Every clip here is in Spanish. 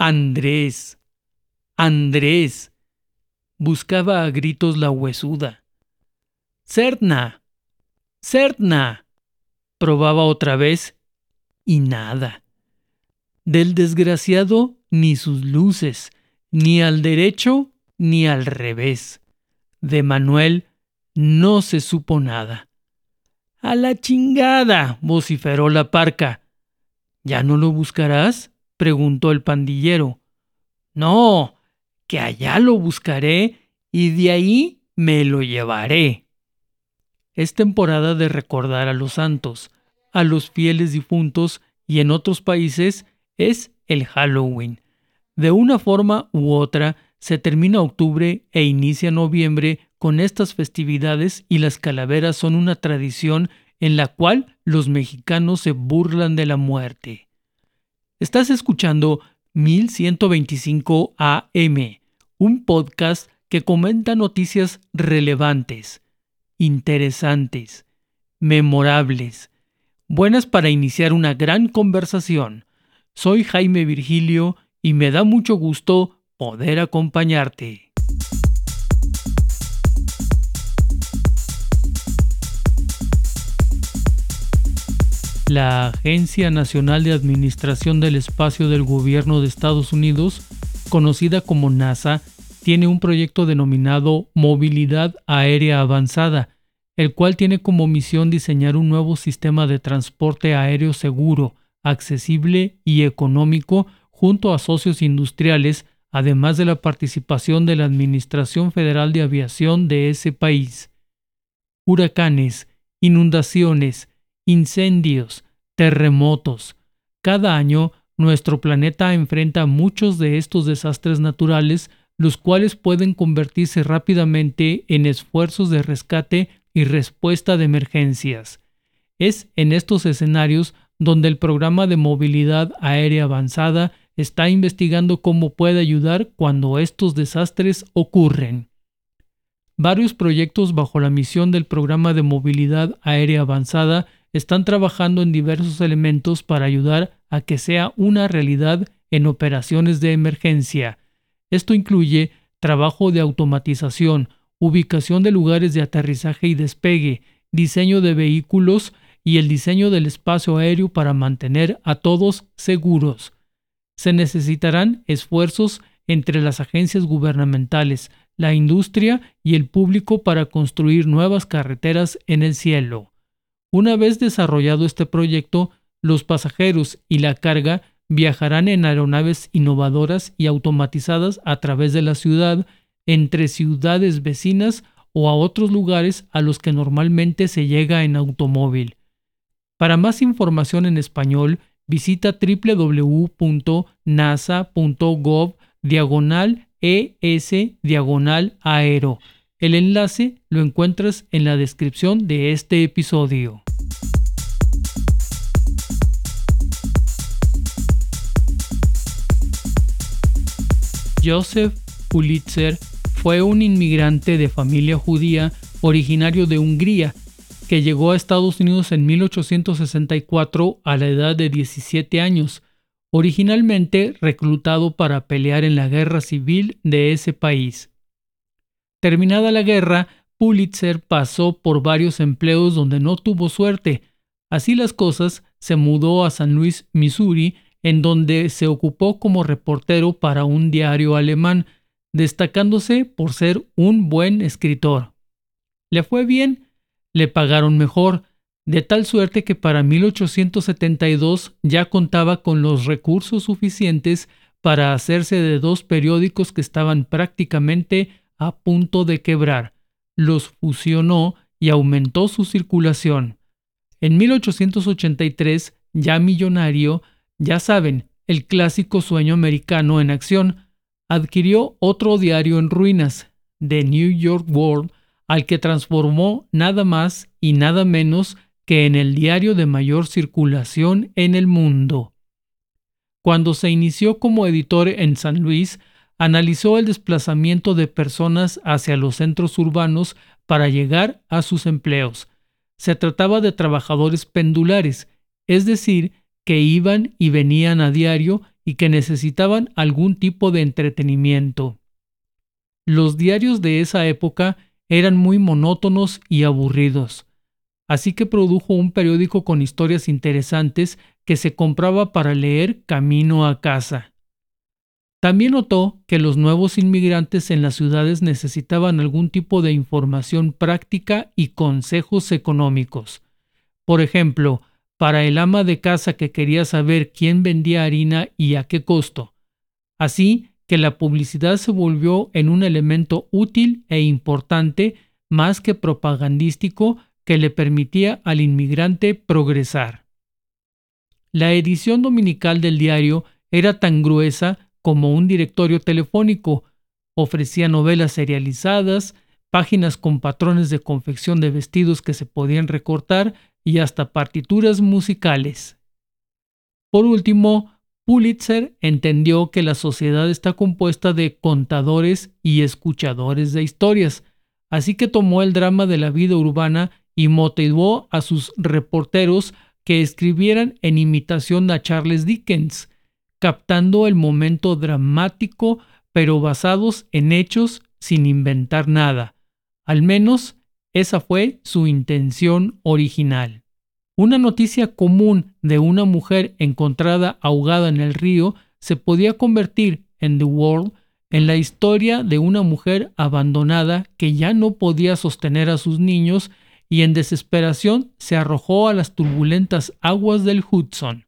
Andrés. Andrés. Buscaba a gritos la huesuda. Cerna. Cerna. Probaba otra vez y nada. Del desgraciado ni sus luces, ni al derecho ni al revés. De Manuel no se supo nada. A la chingada. vociferó la parca. ¿Ya no lo buscarás? Preguntó el pandillero. No, que allá lo buscaré y de ahí me lo llevaré. Es temporada de recordar a los santos, a los fieles difuntos y en otros países es el Halloween. De una forma u otra, se termina octubre e inicia noviembre con estas festividades y las calaveras son una tradición en la cual los mexicanos se burlan de la muerte. Estás escuchando 1125 AM, un podcast que comenta noticias relevantes, interesantes, memorables, buenas para iniciar una gran conversación. Soy Jaime Virgilio y me da mucho gusto poder acompañarte. La Agencia Nacional de Administración del Espacio del Gobierno de Estados Unidos, conocida como NASA, tiene un proyecto denominado Movilidad Aérea Avanzada, el cual tiene como misión diseñar un nuevo sistema de transporte aéreo seguro, accesible y económico junto a socios industriales, además de la participación de la Administración Federal de Aviación de ese país. Huracanes, inundaciones, incendios, terremotos. Cada año nuestro planeta enfrenta muchos de estos desastres naturales, los cuales pueden convertirse rápidamente en esfuerzos de rescate y respuesta de emergencias. Es en estos escenarios donde el programa de movilidad aérea avanzada está investigando cómo puede ayudar cuando estos desastres ocurren. Varios proyectos bajo la misión del programa de movilidad aérea avanzada están trabajando en diversos elementos para ayudar a que sea una realidad en operaciones de emergencia. Esto incluye trabajo de automatización, ubicación de lugares de aterrizaje y despegue, diseño de vehículos y el diseño del espacio aéreo para mantener a todos seguros. Se necesitarán esfuerzos entre las agencias gubernamentales, la industria y el público para construir nuevas carreteras en el cielo. Una vez desarrollado este proyecto, los pasajeros y la carga viajarán en aeronaves innovadoras y automatizadas a través de la ciudad, entre ciudades vecinas o a otros lugares a los que normalmente se llega en automóvil. Para más información en español, visita www.nasa.gov diagonal ES diagonal aero. El enlace lo encuentras en la descripción de este episodio. Joseph Pulitzer fue un inmigrante de familia judía originario de Hungría que llegó a Estados Unidos en 1864 a la edad de 17 años, originalmente reclutado para pelear en la guerra civil de ese país. Terminada la guerra, Pulitzer pasó por varios empleos donde no tuvo suerte. Así las cosas, se mudó a San Luis, Missouri, en donde se ocupó como reportero para un diario alemán, destacándose por ser un buen escritor. Le fue bien, le pagaron mejor, de tal suerte que para 1872 ya contaba con los recursos suficientes para hacerse de dos periódicos que estaban prácticamente a punto de quebrar, los fusionó y aumentó su circulación. En 1883, ya millonario, ya saben, el clásico sueño americano en acción, adquirió otro diario en ruinas, The New York World, al que transformó nada más y nada menos que en el diario de mayor circulación en el mundo. Cuando se inició como editor en San Luis, analizó el desplazamiento de personas hacia los centros urbanos para llegar a sus empleos. Se trataba de trabajadores pendulares, es decir, que iban y venían a diario y que necesitaban algún tipo de entretenimiento. Los diarios de esa época eran muy monótonos y aburridos, así que produjo un periódico con historias interesantes que se compraba para leer camino a casa. También notó que los nuevos inmigrantes en las ciudades necesitaban algún tipo de información práctica y consejos económicos. Por ejemplo, para el ama de casa que quería saber quién vendía harina y a qué costo. Así que la publicidad se volvió en un elemento útil e importante más que propagandístico que le permitía al inmigrante progresar. La edición dominical del diario era tan gruesa como un directorio telefónico, ofrecía novelas serializadas, páginas con patrones de confección de vestidos que se podían recortar y hasta partituras musicales. Por último, Pulitzer entendió que la sociedad está compuesta de contadores y escuchadores de historias, así que tomó el drama de la vida urbana y motivó a sus reporteros que escribieran en imitación a Charles Dickens, captando el momento dramático, pero basados en hechos sin inventar nada. Al menos esa fue su intención original. Una noticia común de una mujer encontrada ahogada en el río se podía convertir en The World en la historia de una mujer abandonada que ya no podía sostener a sus niños y en desesperación se arrojó a las turbulentas aguas del Hudson.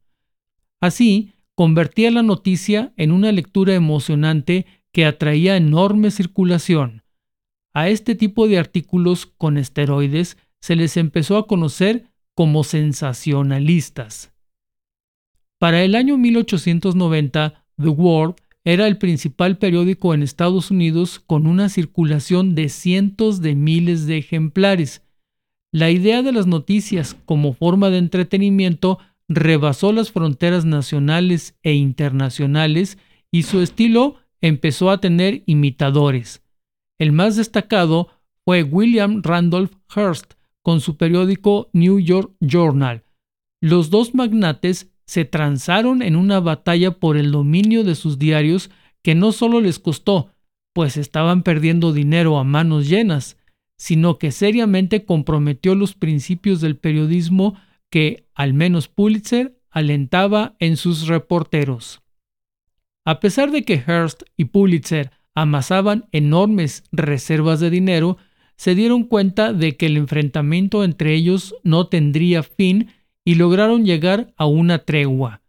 Así, convertía la noticia en una lectura emocionante que atraía enorme circulación. A este tipo de artículos con esteroides se les empezó a conocer como sensacionalistas. Para el año 1890, The World era el principal periódico en Estados Unidos con una circulación de cientos de miles de ejemplares. La idea de las noticias como forma de entretenimiento rebasó las fronteras nacionales e internacionales y su estilo empezó a tener imitadores. El más destacado fue William Randolph Hearst con su periódico New York Journal. Los dos magnates se transaron en una batalla por el dominio de sus diarios que no solo les costó, pues estaban perdiendo dinero a manos llenas, sino que seriamente comprometió los principios del periodismo que al menos Pulitzer alentaba en sus reporteros. A pesar de que Hearst y Pulitzer amasaban enormes reservas de dinero, se dieron cuenta de que el enfrentamiento entre ellos no tendría fin y lograron llegar a una tregua.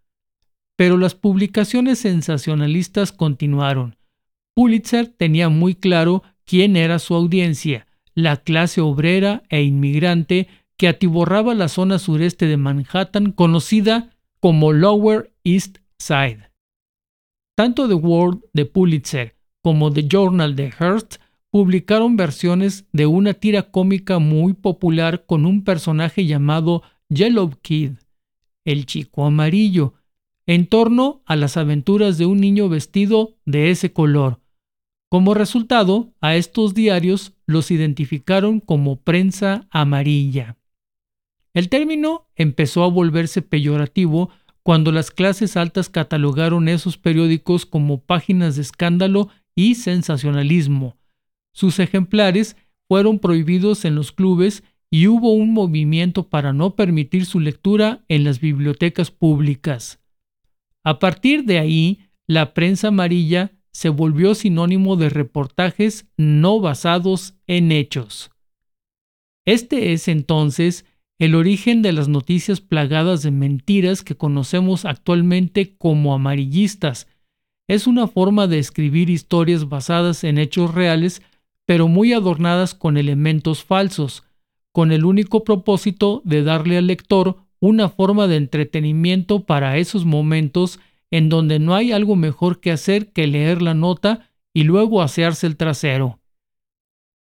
Pero las publicaciones sensacionalistas continuaron. Pulitzer tenía muy claro quién era su audiencia, la clase obrera e inmigrante que atiborraba la zona sureste de Manhattan conocida como Lower East Side. Tanto The World de Pulitzer como The Journal de Hearst publicaron versiones de una tira cómica muy popular con un personaje llamado Yellow Kid, el chico amarillo, en torno a las aventuras de un niño vestido de ese color. Como resultado, a estos diarios los identificaron como prensa amarilla. El término empezó a volverse peyorativo cuando las clases altas catalogaron esos periódicos como páginas de escándalo y sensacionalismo. Sus ejemplares fueron prohibidos en los clubes y hubo un movimiento para no permitir su lectura en las bibliotecas públicas. A partir de ahí, la prensa amarilla se volvió sinónimo de reportajes no basados en hechos. Este es entonces el origen de las noticias plagadas de mentiras que conocemos actualmente como amarillistas. Es una forma de escribir historias basadas en hechos reales, pero muy adornadas con elementos falsos, con el único propósito de darle al lector una forma de entretenimiento para esos momentos en donde no hay algo mejor que hacer que leer la nota y luego asearse el trasero.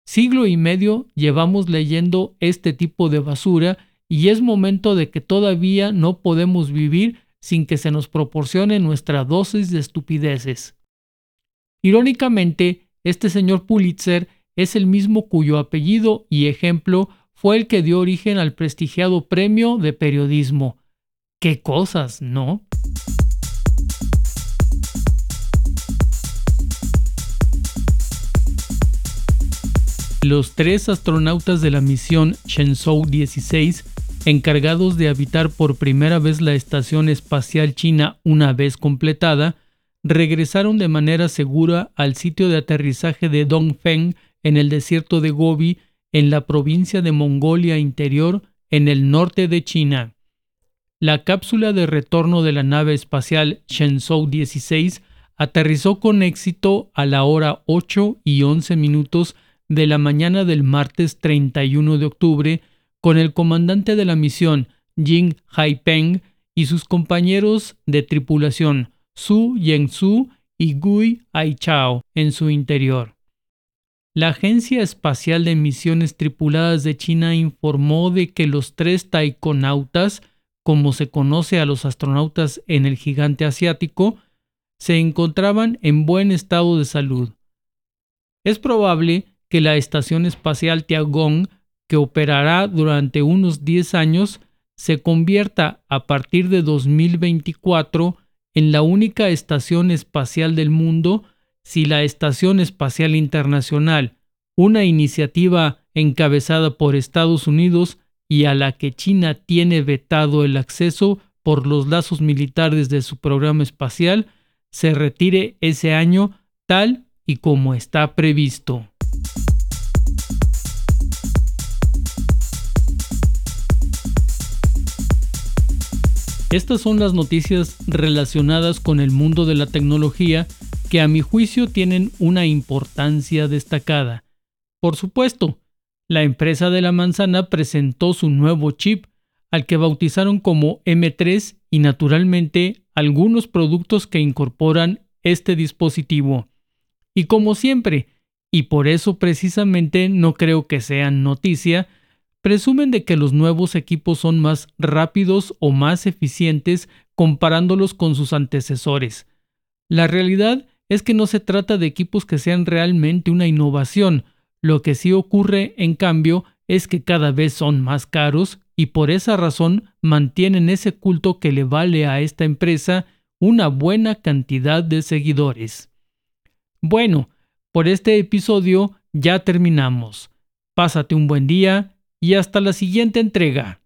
Siglo y medio llevamos leyendo este tipo de basura y es momento de que todavía no podemos vivir sin que se nos proporcione nuestra dosis de estupideces. Irónicamente, este señor Pulitzer es el mismo cuyo apellido y ejemplo fue el que dio origen al prestigiado premio de periodismo. ¡Qué cosas, no! Los tres astronautas de la misión Shenzhou 16 encargados de habitar por primera vez la estación espacial china una vez completada, regresaron de manera segura al sitio de aterrizaje de Dongfeng en el desierto de Gobi, en la provincia de Mongolia Interior, en el norte de China. La cápsula de retorno de la nave espacial Shenzhou 16 aterrizó con éxito a la hora 8 y 11 minutos de la mañana del martes 31 de octubre con el comandante de la misión Jing Haipeng y sus compañeros de tripulación Su Yengsu y Gui Aichao en su interior. La Agencia Espacial de Misiones Tripuladas de China informó de que los tres taikonautas, como se conoce a los astronautas en el gigante asiático, se encontraban en buen estado de salud. Es probable que la Estación Espacial Tiangong, que operará durante unos 10 años, se convierta a partir de 2024 en la única estación espacial del mundo si la Estación Espacial Internacional, una iniciativa encabezada por Estados Unidos y a la que China tiene vetado el acceso por los lazos militares de su programa espacial, se retire ese año tal y como está previsto. Estas son las noticias relacionadas con el mundo de la tecnología que a mi juicio tienen una importancia destacada. Por supuesto, la empresa de la manzana presentó su nuevo chip, al que bautizaron como M3 y naturalmente algunos productos que incorporan este dispositivo. Y como siempre, y por eso precisamente no creo que sean noticia, presumen de que los nuevos equipos son más rápidos o más eficientes comparándolos con sus antecesores. La realidad es que no se trata de equipos que sean realmente una innovación, lo que sí ocurre en cambio es que cada vez son más caros y por esa razón mantienen ese culto que le vale a esta empresa una buena cantidad de seguidores. Bueno, por este episodio ya terminamos. Pásate un buen día y hasta la siguiente entrega.